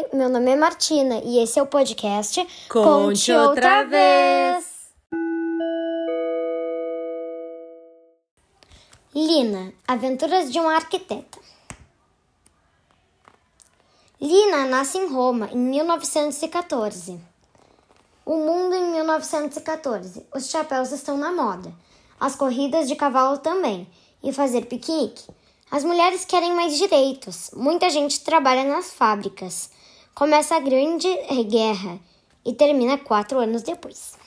Oi, meu nome é Martina e esse é o podcast Conte Outra Vez. Lina, Aventuras de uma Arquiteta. Lina nasce em Roma em 1914. O mundo em 1914. Os chapéus estão na moda. As corridas de cavalo também. E fazer piquenique. As mulheres querem mais direitos. Muita gente trabalha nas fábricas. Começa a Grande Guerra e termina quatro anos depois.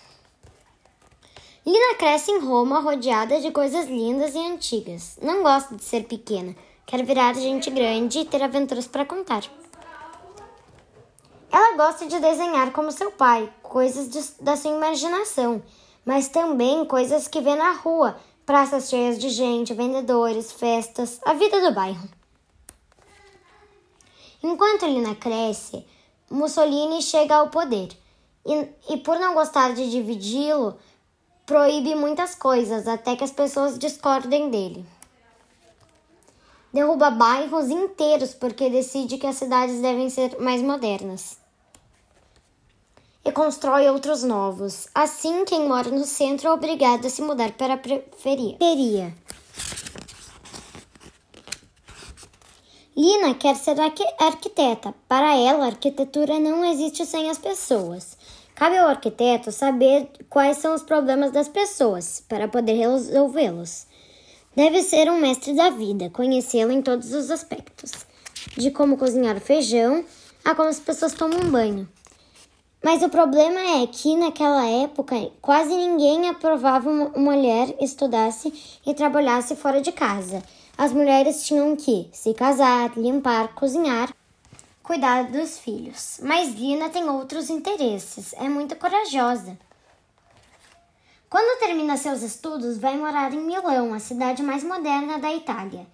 Lina cresce em Roma rodeada de coisas lindas e antigas. Não gosta de ser pequena. Quer virar gente grande e ter aventuras para contar. Ela gosta de desenhar como seu pai, coisas de, da sua imaginação, mas também coisas que vê na rua, praças cheias de gente, vendedores, festas, a vida do bairro. Enquanto Lina cresce, Mussolini chega ao poder e, e por não gostar de dividi-lo, proíbe muitas coisas até que as pessoas discordem dele. Derruba bairros inteiros porque decide que as cidades devem ser mais modernas. E constrói outros novos. Assim, quem mora no centro é obrigado a se mudar para a periferia. Lina quer ser arquiteta. Para ela, a arquitetura não existe sem as pessoas. Cabe ao arquiteto saber quais são os problemas das pessoas para poder resolvê-los. Deve ser um mestre da vida, conhecê-lo em todos os aspectos, de como cozinhar feijão a como as pessoas tomam banho. Mas o problema é que naquela época quase ninguém aprovava uma mulher estudasse e trabalhasse fora de casa. As mulheres tinham que se casar, limpar, cozinhar cuidar dos filhos. Mas Lina tem outros interesses, é muito corajosa. Quando termina seus estudos, vai morar em Milão, a cidade mais moderna da Itália.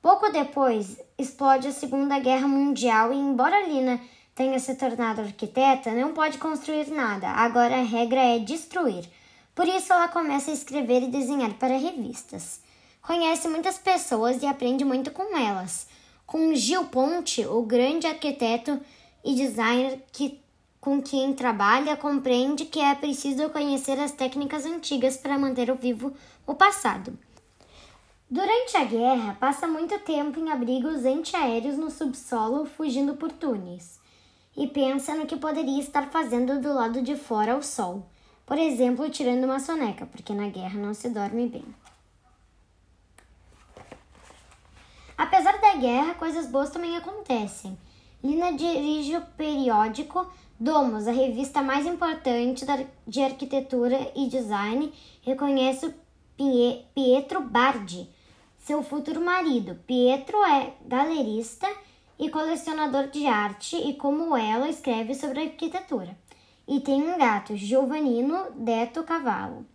Pouco depois, explode a Segunda Guerra Mundial e, embora Lina tenha se tornado arquiteta, não pode construir nada. Agora a regra é destruir. Por isso, ela começa a escrever e desenhar para revistas. Conhece muitas pessoas e aprende muito com elas com Gil Ponte, o grande arquiteto e designer que, com quem trabalha, compreende que é preciso conhecer as técnicas antigas para manter vivo o passado. Durante a guerra, passa muito tempo em abrigos antiaéreos no subsolo, fugindo por túneis, e pensa no que poderia estar fazendo do lado de fora ao sol, por exemplo, tirando uma soneca, porque na guerra não se dorme bem. Da guerra, coisas boas também acontecem. Lina dirige o periódico Domus, a revista mais importante de arquitetura e design, reconhece Pietro Bardi, seu futuro marido. Pietro é galerista e colecionador de arte e, como ela, escreve sobre arquitetura. E tem um gato, Giovannino Deto Cavallo.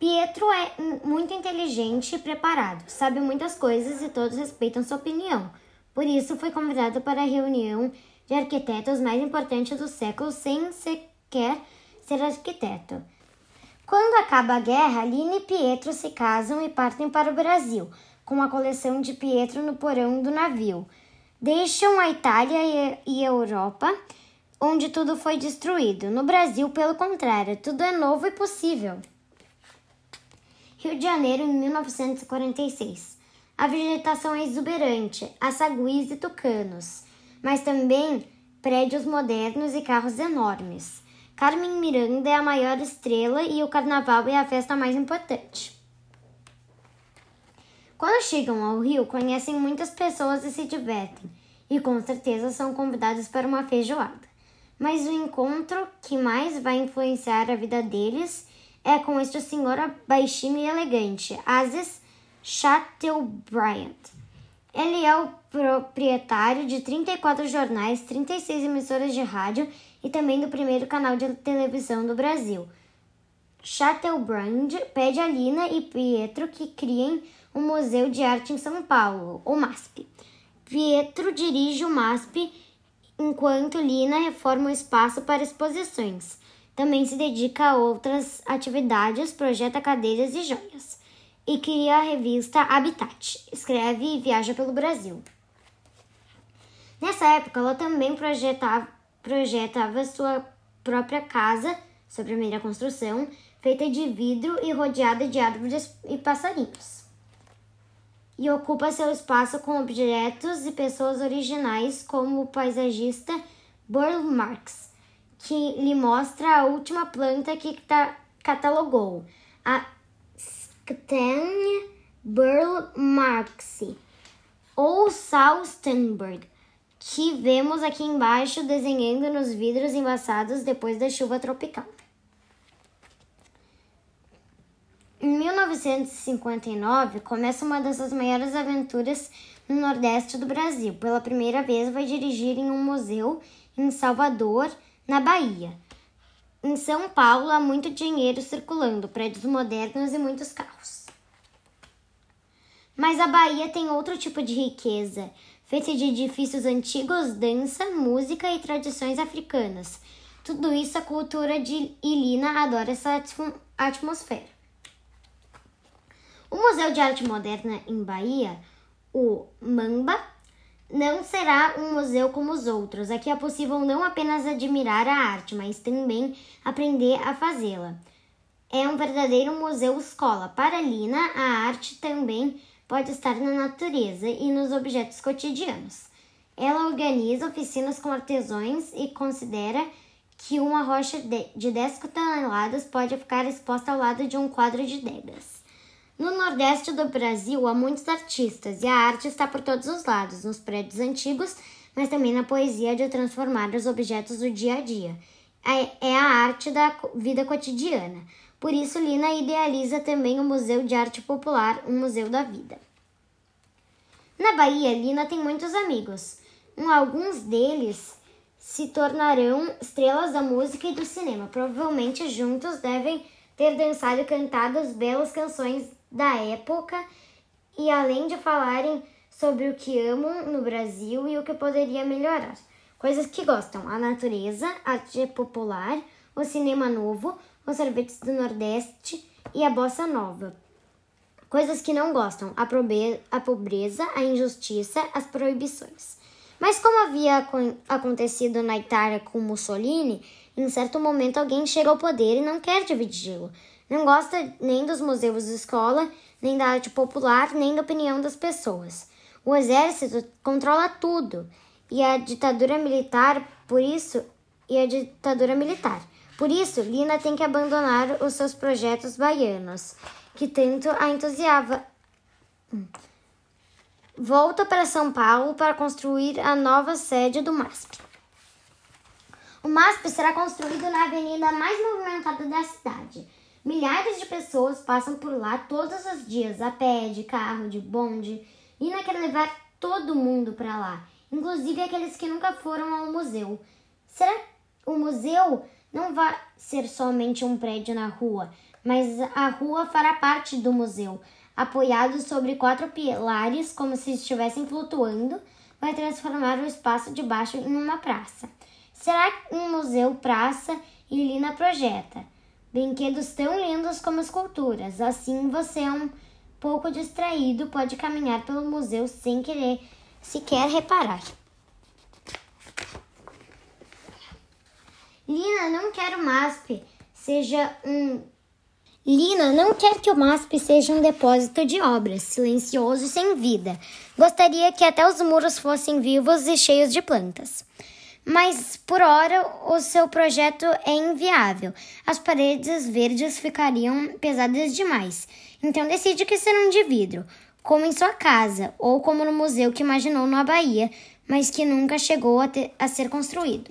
Pietro é muito inteligente e preparado, sabe muitas coisas e todos respeitam sua opinião. Por isso, foi convidado para a reunião de arquitetos mais importante do século sem sequer ser arquiteto. Quando acaba a guerra, Lina e Pietro se casam e partem para o Brasil, com a coleção de Pietro no porão do navio. Deixam a Itália e a Europa, onde tudo foi destruído. No Brasil, pelo contrário, tudo é novo e possível. Rio de Janeiro, em 1946. A vegetação é exuberante, há saguis e tucanos, mas também prédios modernos e carros enormes. Carmen Miranda é a maior estrela e o carnaval é a festa mais importante. Quando chegam ao Rio, conhecem muitas pessoas e se divertem, e com certeza são convidados para uma feijoada. Mas o encontro que mais vai influenciar a vida deles é com este senhor baixinho e elegante, Aziz Chateaubriand. Ele é o proprietário de 34 jornais, 36 emissoras de rádio e também do primeiro canal de televisão do Brasil. Chateaubriand pede a Lina e Pietro que criem um museu de arte em São Paulo, o MASP. Pietro dirige o MASP enquanto Lina reforma o espaço para exposições. Também se dedica a outras atividades, projeta cadeiras e joias. E cria a revista Habitat. Escreve e viaja pelo Brasil. Nessa época, ela também projetava, projetava sua própria casa, sua primeira construção, feita de vidro e rodeada de árvores e passarinhos. E ocupa seu espaço com objetos e pessoas originais, como o paisagista Burl Marx, que lhe mostra a última planta que catalogou, a Sten Burl Marxi, ou Salstenberg, que vemos aqui embaixo desenhando nos vidros embaçados depois da chuva tropical. Em 1959, começa uma dessas maiores aventuras no Nordeste do Brasil. Pela primeira vez, vai dirigir em um museu em Salvador, na Bahia. Em São Paulo, há muito dinheiro circulando, prédios modernos e muitos carros. Mas a Bahia tem outro tipo de riqueza, feita de edifícios antigos, dança, música e tradições africanas. Tudo isso a cultura de Ilina adora essa atmosfera. O Museu de Arte Moderna em Bahia, o Mamba, não será um museu como os outros. Aqui é possível não apenas admirar a arte, mas também aprender a fazê-la. É um verdadeiro museu escola. Para Lina, a arte também pode estar na natureza e nos objetos cotidianos. Ela organiza oficinas com artesãos e considera que uma rocha de 10 toneladas pode ficar exposta ao lado de um quadro de degas. No Nordeste do Brasil há muitos artistas e a arte está por todos os lados, nos prédios antigos, mas também na poesia de transformar os objetos do dia a dia. É, é a arte da vida cotidiana. Por isso, Lina idealiza também o Museu de Arte Popular, um museu da vida. Na Bahia, Lina tem muitos amigos. Alguns deles se tornarão estrelas da música e do cinema. Provavelmente juntos devem ter dançado e cantado as belas canções da época e além de falarem sobre o que amam no Brasil e o que poderia melhorar. Coisas que gostam: a natureza, a arte popular, o cinema novo, os sorvetes do Nordeste e a bossa nova. Coisas que não gostam: a, pobreza, a injustiça, as proibições. Mas como havia acontecido na Itália com Mussolini, em certo momento alguém chega ao poder e não quer dividi-lo. Não gosta nem dos museus de escola, nem da arte popular, nem da opinião das pessoas. O exército controla tudo e a ditadura militar, por isso, e a ditadura militar. Por isso, Lina tem que abandonar os seus projetos baianos, que tanto a entusiasma. Volta para São Paulo para construir a nova sede do MASP. O MASP será construído na avenida mais movimentada da cidade Milhares de pessoas passam por lá todos os dias, a pé, de carro, de bonde. Ina quer levar todo mundo para lá, inclusive aqueles que nunca foram ao museu. Será que o museu não vai ser somente um prédio na rua, mas a rua fará parte do museu, apoiado sobre quatro pilares como se estivessem flutuando, vai transformar o espaço de baixo em uma praça. Será um museu praça e Lina projeta. Brinquedos tão lindos como esculturas. Assim você é um pouco distraído, pode caminhar pelo museu sem querer sequer reparar. Lina não quer o MASP seja um Lina não quer que o MASP seja um depósito de obras, silencioso e sem vida. Gostaria que até os muros fossem vivos e cheios de plantas mas por hora o seu projeto é inviável. As paredes verdes ficariam pesadas demais. Então decide que serão de vidro, como em sua casa ou como no museu que imaginou na Bahia, mas que nunca chegou a, ter, a ser construído.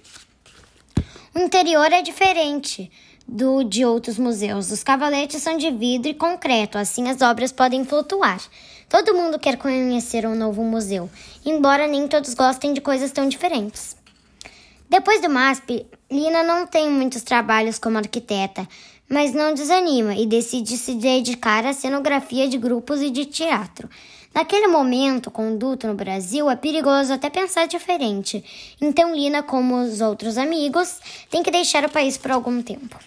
O interior é diferente do de outros museus. Os cavaletes são de vidro e concreto, assim as obras podem flutuar. Todo mundo quer conhecer um novo museu, embora nem todos gostem de coisas tão diferentes. Depois do MASP, Lina não tem muitos trabalhos como arquiteta, mas não desanima e decide se dedicar à cenografia de grupos e de teatro. Naquele momento, conduto no Brasil é perigoso até pensar diferente, então Lina, como os outros amigos, tem que deixar o país por algum tempo.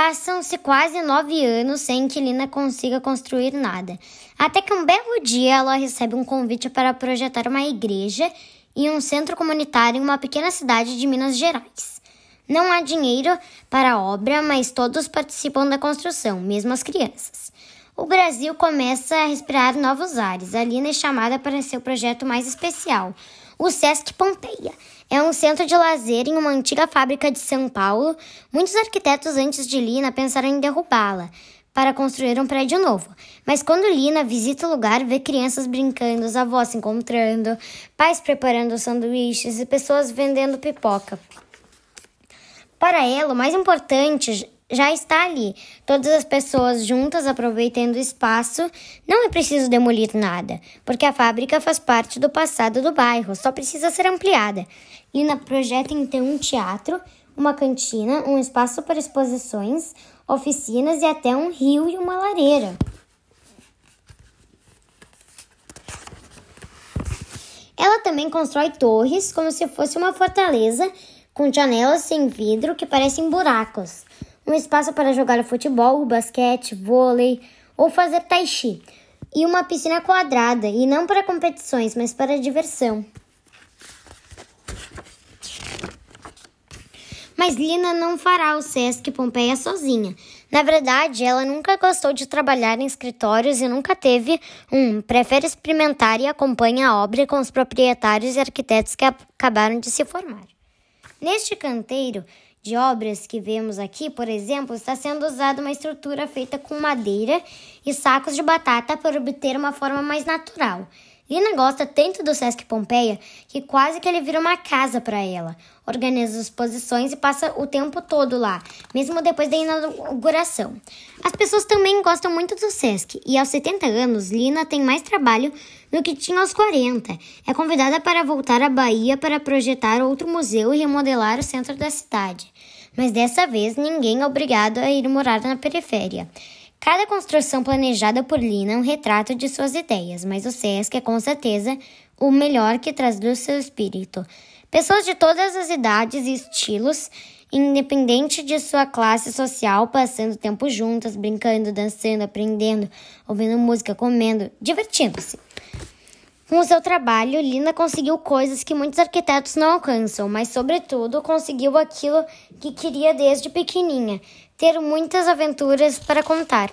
Passam-se quase nove anos sem que Lina consiga construir nada, até que um belo dia ela recebe um convite para projetar uma igreja e um centro comunitário em uma pequena cidade de Minas Gerais. Não há dinheiro para a obra, mas todos participam da construção, mesmo as crianças. O Brasil começa a respirar novos ares. A Lina é chamada para seu projeto mais especial, o Sesc Pompeia. É um centro de lazer em uma antiga fábrica de São Paulo. Muitos arquitetos antes de Lina pensaram em derrubá-la para construir um prédio novo. Mas quando Lina visita o lugar, vê crianças brincando, os avós se encontrando, pais preparando sanduíches e pessoas vendendo pipoca. Para ela, o mais importante já está ali. Todas as pessoas juntas aproveitando o espaço. Não é preciso demolir nada, porque a fábrica faz parte do passado do bairro, só precisa ser ampliada. Lina projeta então um teatro, uma cantina, um espaço para exposições, oficinas e até um rio e uma lareira. Ela também constrói torres como se fosse uma fortaleza com janelas sem vidro que parecem buracos. Um espaço para jogar futebol, basquete, vôlei ou fazer tai chi. E uma piscina quadrada, e não para competições, mas para diversão. Mas Lina não fará o Sesc Pompeia sozinha. Na verdade, ela nunca gostou de trabalhar em escritórios e nunca teve um. Prefere experimentar e acompanha a obra com os proprietários e arquitetos que acabaram de se formar. Neste canteiro de obras que vemos aqui, por exemplo, está sendo usada uma estrutura feita com madeira e sacos de batata para obter uma forma mais natural. Lina gosta tanto do Sesc Pompeia que quase que ele vira uma casa para ela. Organiza exposições e passa o tempo todo lá, mesmo depois da inauguração. As pessoas também gostam muito do Sesc e aos 70 anos, Lina tem mais trabalho do que tinha aos 40. É convidada para voltar à Bahia para projetar outro museu e remodelar o centro da cidade. Mas dessa vez ninguém é obrigado a ir morar na periferia. Cada construção planejada por Lina é um retrato de suas ideias, mas o SESC é com certeza o melhor que traduz seu espírito. Pessoas de todas as idades e estilos, independente de sua classe social, passando tempo juntas, brincando, dançando, aprendendo, ouvindo música, comendo, divertindo-se. Com o seu trabalho, Lina conseguiu coisas que muitos arquitetos não alcançam, mas, sobretudo, conseguiu aquilo que queria desde pequenininha: ter muitas aventuras para contar.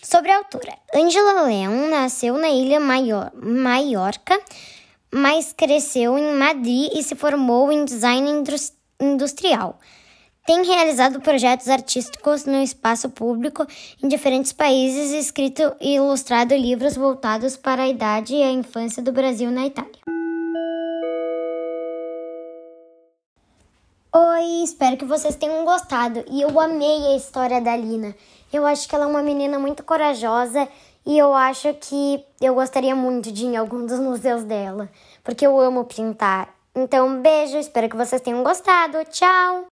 Sobre a autora, Angela Leon nasceu na ilha Maior Maiorca, mas cresceu em Madrid e se formou em design industrial. Tem realizado projetos artísticos no espaço público em diferentes países, escrito e ilustrado livros voltados para a idade e a infância do Brasil na Itália. Oi, espero que vocês tenham gostado. E eu amei a história da Lina. Eu acho que ela é uma menina muito corajosa e eu acho que eu gostaria muito de ir em algum dos museus dela, porque eu amo pintar. Então, beijo, espero que vocês tenham gostado. Tchau!